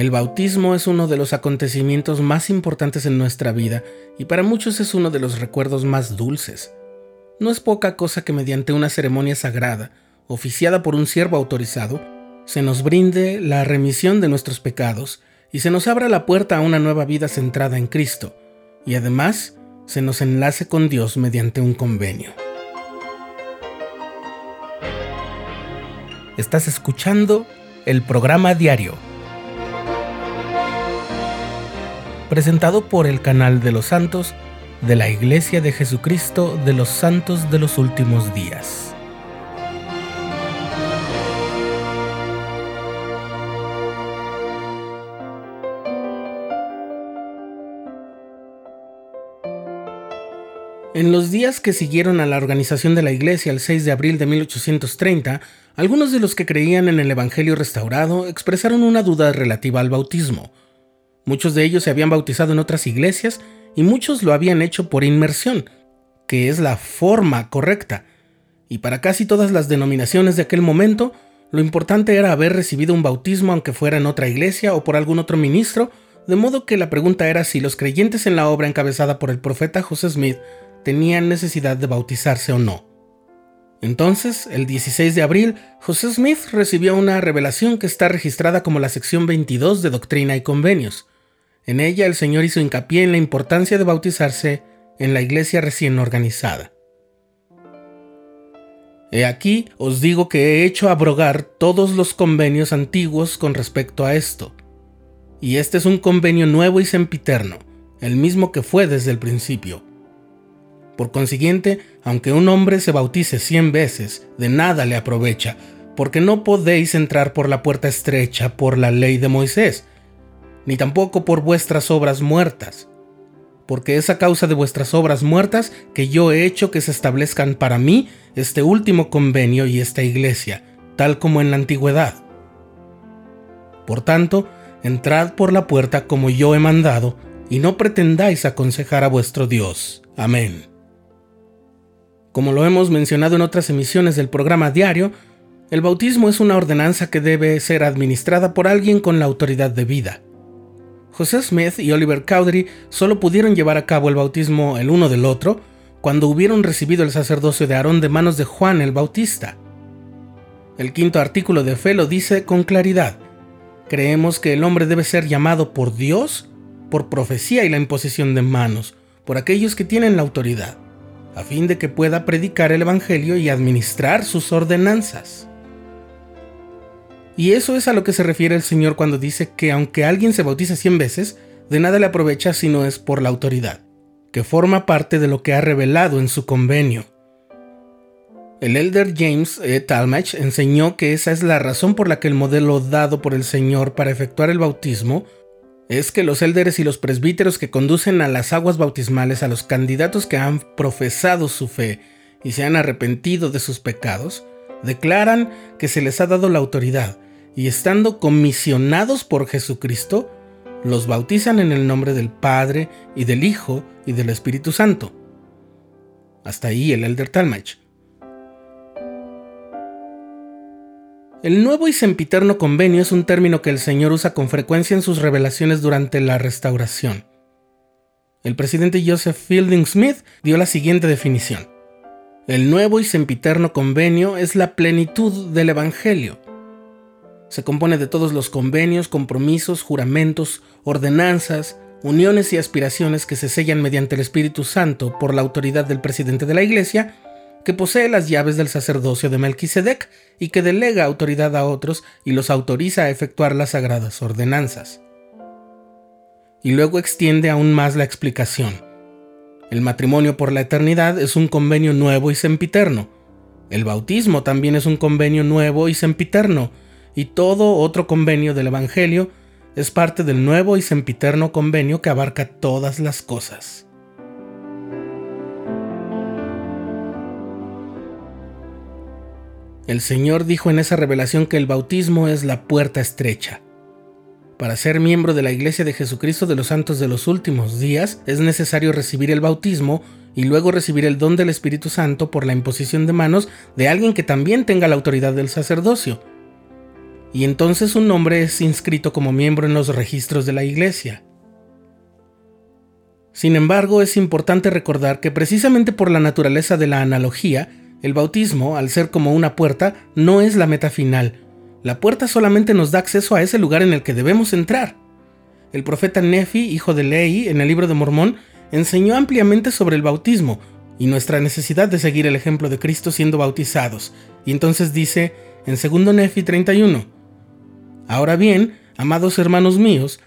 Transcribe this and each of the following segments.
El bautismo es uno de los acontecimientos más importantes en nuestra vida y para muchos es uno de los recuerdos más dulces. No es poca cosa que mediante una ceremonia sagrada, oficiada por un siervo autorizado, se nos brinde la remisión de nuestros pecados y se nos abra la puerta a una nueva vida centrada en Cristo, y además se nos enlace con Dios mediante un convenio. Estás escuchando el programa diario, presentado por el canal de los santos de la Iglesia de Jesucristo de los Santos de los Últimos Días. En los días que siguieron a la organización de la Iglesia el 6 de abril de 1830, algunos de los que creían en el Evangelio restaurado expresaron una duda relativa al bautismo. Muchos de ellos se habían bautizado en otras iglesias y muchos lo habían hecho por inmersión, que es la forma correcta. Y para casi todas las denominaciones de aquel momento, lo importante era haber recibido un bautismo aunque fuera en otra iglesia o por algún otro ministro, de modo que la pregunta era si los creyentes en la obra encabezada por el profeta José Smith tenían necesidad de bautizarse o no. Entonces, el 16 de abril, José Smith recibió una revelación que está registrada como la sección 22 de Doctrina y Convenios. En ella el Señor hizo hincapié en la importancia de bautizarse en la iglesia recién organizada. He aquí os digo que he hecho abrogar todos los convenios antiguos con respecto a esto. Y este es un convenio nuevo y sempiterno, el mismo que fue desde el principio por consiguiente, aunque un hombre se bautice cien veces, de nada le aprovecha, porque no podéis entrar por la puerta estrecha por la ley de Moisés, ni tampoco por vuestras obras muertas, porque es a causa de vuestras obras muertas que yo he hecho que se establezcan para mí este último convenio y esta iglesia, tal como en la antigüedad. Por tanto, entrad por la puerta como yo he mandado, y no pretendáis aconsejar a vuestro Dios. Amén. Como lo hemos mencionado en otras emisiones del programa diario, el bautismo es una ordenanza que debe ser administrada por alguien con la autoridad de vida. José Smith y Oliver Cowdery solo pudieron llevar a cabo el bautismo el uno del otro cuando hubieron recibido el sacerdocio de Aarón de manos de Juan el Bautista. El quinto artículo de fe lo dice con claridad. Creemos que el hombre debe ser llamado por Dios, por profecía y la imposición de manos, por aquellos que tienen la autoridad a fin de que pueda predicar el Evangelio y administrar sus ordenanzas. Y eso es a lo que se refiere el Señor cuando dice que aunque alguien se bautice cien veces, de nada le aprovecha si no es por la autoridad, que forma parte de lo que ha revelado en su convenio. El elder James E. Talmage enseñó que esa es la razón por la que el modelo dado por el Señor para efectuar el bautismo es que los élderes y los presbíteros que conducen a las aguas bautismales a los candidatos que han profesado su fe y se han arrepentido de sus pecados, declaran que se les ha dado la autoridad y estando comisionados por Jesucristo, los bautizan en el nombre del Padre y del Hijo y del Espíritu Santo. Hasta ahí el elder Talmage. El nuevo y sempiterno convenio es un término que el Señor usa con frecuencia en sus revelaciones durante la restauración. El presidente Joseph Fielding Smith dio la siguiente definición. El nuevo y sempiterno convenio es la plenitud del Evangelio. Se compone de todos los convenios, compromisos, juramentos, ordenanzas, uniones y aspiraciones que se sellan mediante el Espíritu Santo por la autoridad del presidente de la Iglesia que posee las llaves del sacerdocio de Melquisedec y que delega autoridad a otros y los autoriza a efectuar las sagradas ordenanzas. Y luego extiende aún más la explicación. El matrimonio por la eternidad es un convenio nuevo y sempiterno. El bautismo también es un convenio nuevo y sempiterno, y todo otro convenio del Evangelio es parte del nuevo y sempiterno convenio que abarca todas las cosas. El Señor dijo en esa revelación que el bautismo es la puerta estrecha. Para ser miembro de la Iglesia de Jesucristo de los Santos de los Últimos Días es necesario recibir el bautismo y luego recibir el don del Espíritu Santo por la imposición de manos de alguien que también tenga la autoridad del sacerdocio. Y entonces su nombre es inscrito como miembro en los registros de la Iglesia. Sin embargo, es importante recordar que precisamente por la naturaleza de la analogía, el bautismo, al ser como una puerta, no es la meta final. La puerta solamente nos da acceso a ese lugar en el que debemos entrar. El profeta Nefi, hijo de Lei, en el libro de Mormón, enseñó ampliamente sobre el bautismo y nuestra necesidad de seguir el ejemplo de Cristo siendo bautizados. Y entonces dice en 2 Nefi 31, Ahora bien, amados hermanos míos,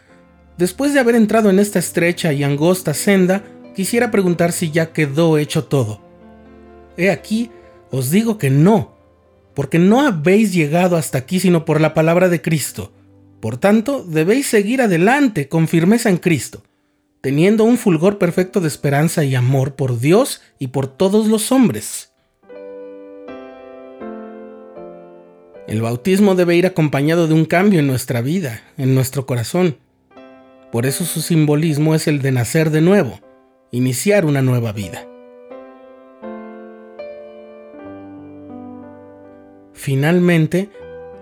Después de haber entrado en esta estrecha y angosta senda, quisiera preguntar si ya quedó hecho todo. He aquí, os digo que no, porque no habéis llegado hasta aquí sino por la palabra de Cristo. Por tanto, debéis seguir adelante con firmeza en Cristo, teniendo un fulgor perfecto de esperanza y amor por Dios y por todos los hombres. El bautismo debe ir acompañado de un cambio en nuestra vida, en nuestro corazón. Por eso su simbolismo es el de nacer de nuevo, iniciar una nueva vida. Finalmente,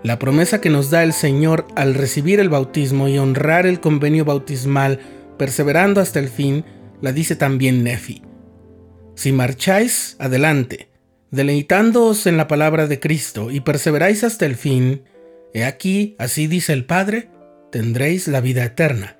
la promesa que nos da el Señor al recibir el bautismo y honrar el convenio bautismal, perseverando hasta el fin, la dice también Nefi. Si marcháis, adelante, deleitándoos en la palabra de Cristo y perseveráis hasta el fin, he aquí, así dice el Padre, tendréis la vida eterna.